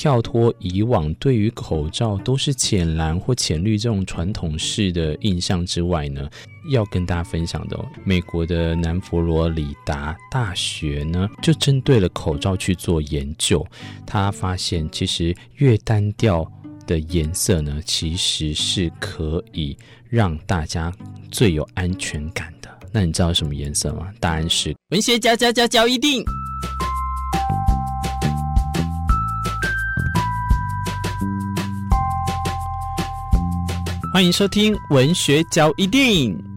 跳脱以往对于口罩都是浅蓝或浅绿这种传统式的印象之外呢，要跟大家分享的，美国的南佛罗里达大学呢，就针对了口罩去做研究，他发现其实越单调的颜色呢，其实是可以让大家最有安全感的。那你知道什么颜色吗？答案是文学家家家教一定。欢迎收听文学交易电影。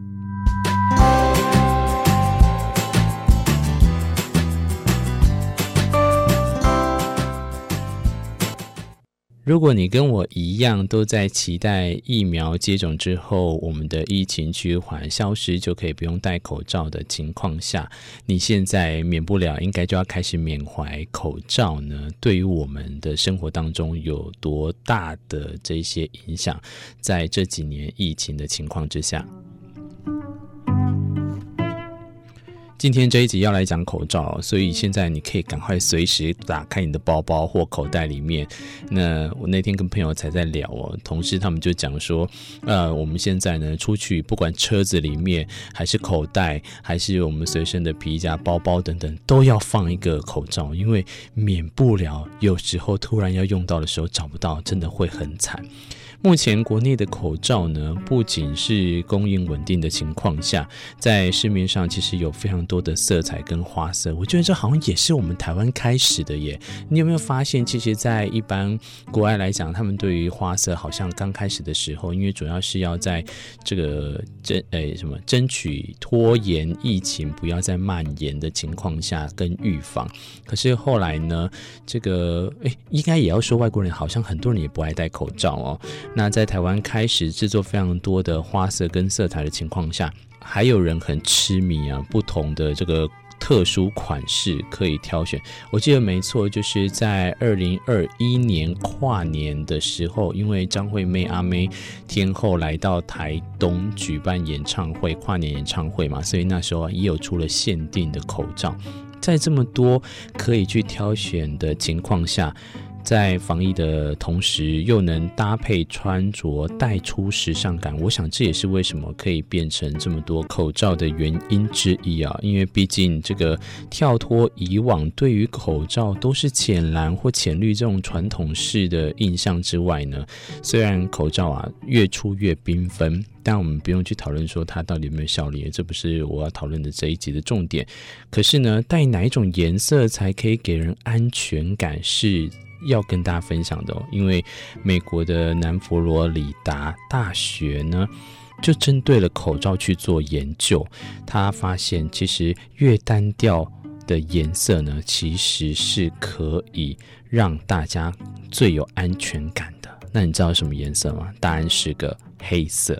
如果你跟我一样都在期待疫苗接种之后，我们的疫情趋缓消失，就可以不用戴口罩的情况下，你现在免不了应该就要开始缅怀口罩呢？对于我们的生活当中有多大的这些影响？在这几年疫情的情况之下。今天这一集要来讲口罩，所以现在你可以赶快随时打开你的包包或口袋里面。那我那天跟朋友才在聊哦，同事他们就讲说，呃，我们现在呢出去，不管车子里面还是口袋，还是我们随身的皮夹、包包等等，都要放一个口罩，因为免不了有时候突然要用到的时候找不到，真的会很惨。目前国内的口罩呢，不仅是供应稳定的情况下，在市面上其实有非常多的色彩跟花色。我觉得这好像也是我们台湾开始的耶。你有没有发现，其实，在一般国外来讲，他们对于花色好像刚开始的时候，因为主要是要在这个争诶什么争取拖延疫情不要再蔓延的情况下跟预防。可是后来呢，这个诶应该也要说外国人好像很多人也不爱戴口罩哦。那在台湾开始制作非常多的花色跟色彩的情况下，还有人很痴迷啊，不同的这个特殊款式可以挑选。我记得没错，就是在二零二一年跨年的时候，因为张惠妹阿妹天后来到台东举办演唱会，跨年演唱会嘛，所以那时候也有出了限定的口罩。在这么多可以去挑选的情况下。在防疫的同时，又能搭配穿着带出时尚感，我想这也是为什么可以变成这么多口罩的原因之一啊！因为毕竟这个跳脱以往对于口罩都是浅蓝或浅绿这种传统式的印象之外呢，虽然口罩啊越出越缤纷，但我们不用去讨论说它到底有没有效力，这不是我要讨论的这一集的重点。可是呢，戴哪一种颜色才可以给人安全感是？要跟大家分享的哦，因为美国的南佛罗里达大学呢，就针对了口罩去做研究，他发现其实越单调的颜色呢，其实是可以让大家最有安全感的。那你知道什么颜色吗？答案是个黑色。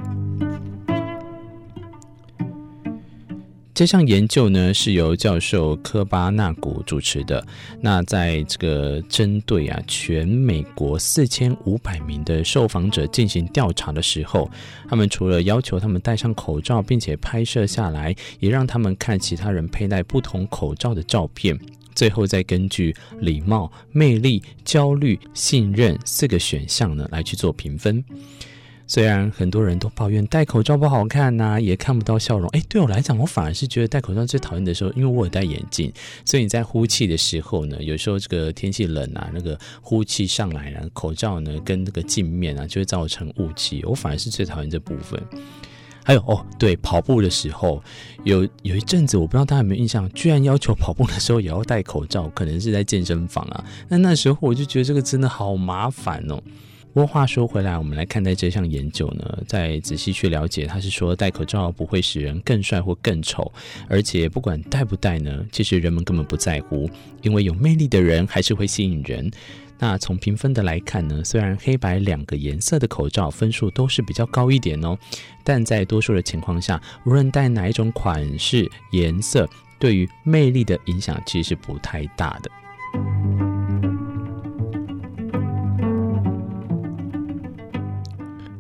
这项研究呢，是由教授科巴纳古主持的。那在这个针对啊全美国四千五百名的受访者进行调查的时候，他们除了要求他们戴上口罩，并且拍摄下来，也让他们看其他人佩戴不同口罩的照片，最后再根据礼貌、魅力、焦虑、信任四个选项呢来去做评分。虽然很多人都抱怨戴口罩不好看呐、也看不到笑容。哎，对我来讲，我反而是觉得戴口罩最讨厌的时候，因为我有戴眼镜，所以你在呼气的时候呢，有时候这个天气冷啊，那个呼气上来了，口罩呢跟那个镜面啊就会造成雾气。我反而是最讨厌这部分。还有哦，对，跑步的时候有有一阵子，我不知道大家有没有印象，居然要求跑步的时候也要戴口罩，可能是在健身房啊。那那时候我就觉得这个真的好麻烦哦。不过话说回来，我们来看待这项研究呢，再仔细去了解，它是说戴口罩不会使人更帅或更丑，而且不管戴不戴呢，其实人们根本不在乎，因为有魅力的人还是会吸引人。那从评分的来看呢，虽然黑白两个颜色的口罩分数都是比较高一点哦，但在多数的情况下，无论戴哪一种款式、颜色，对于魅力的影响其实是不太大的。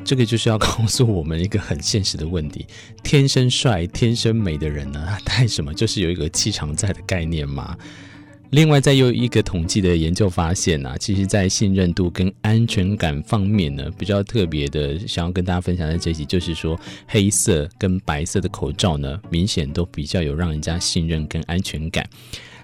这个就是要告诉我们一个很现实的问题：天生帅、天生美的人呢，他戴什么就是有一个气场在的概念吗？另外，再有一个统计的研究发现啊，其实，在信任度跟安全感方面呢，比较特别的，想要跟大家分享的这集，就是说，黑色跟白色的口罩呢，明显都比较有让人家信任跟安全感。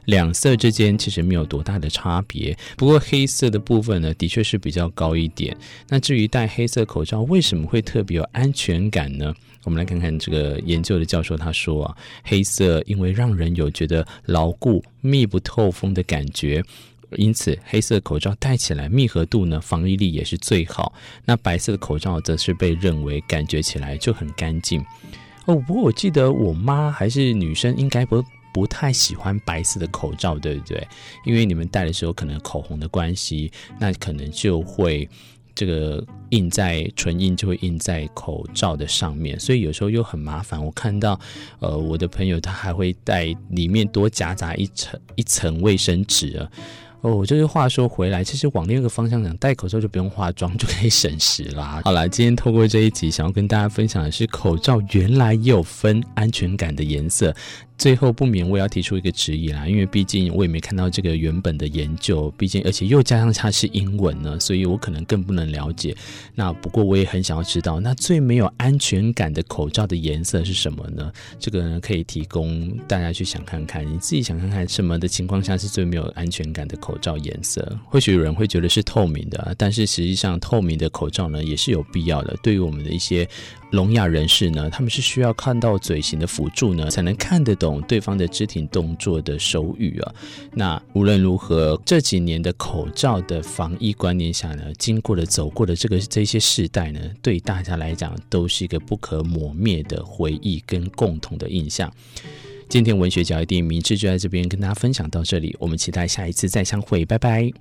两色之间其实没有多大的差别，不过黑色的部分呢，的确是比较高一点。那至于戴黑色口罩为什么会特别有安全感呢？我们来看看这个研究的教授他说啊，黑色因为让人有觉得牢固、密不透风的感觉，因此黑色口罩戴起来密合度呢，防御力也是最好。那白色的口罩则是被认为感觉起来就很干净。哦，不过我记得我妈还是女生，应该不。不太喜欢白色的口罩，对不对？因为你们戴的时候可能口红的关系，那可能就会这个印在唇印就会印在口罩的上面，所以有时候又很麻烦。我看到呃我的朋友他还会戴里面多夹杂一层一层卫生纸啊。哦，就是话说回来，其实往另一个方向讲，戴口罩就不用化妆就可以省时啦。好了，今天透过这一集，想要跟大家分享的是，口罩原来也有分安全感的颜色。最后不免我也要提出一个质疑啦，因为毕竟我也没看到这个原本的研究，毕竟而且又加上它是英文呢，所以我可能更不能了解。那不过我也很想要知道，那最没有安全感的口罩的颜色是什么呢？这个呢可以提供大家去想看看，你自己想看看什么的情况下是最没有安全感的口罩颜色。或许有人会觉得是透明的，但是实际上透明的口罩呢也是有必要的，对于我们的一些。聋哑人士呢，他们是需要看到嘴型的辅助呢，才能看得懂对方的肢体动作的手语啊。那无论如何，这几年的口罩的防疫观念下呢，经过了走过的这个这些世代呢，对大家来讲都是一个不可磨灭的回忆跟共同的印象。今天文学嚼一錠名字就在这边跟大家分享到这里，我们期待下一次再相会，拜拜。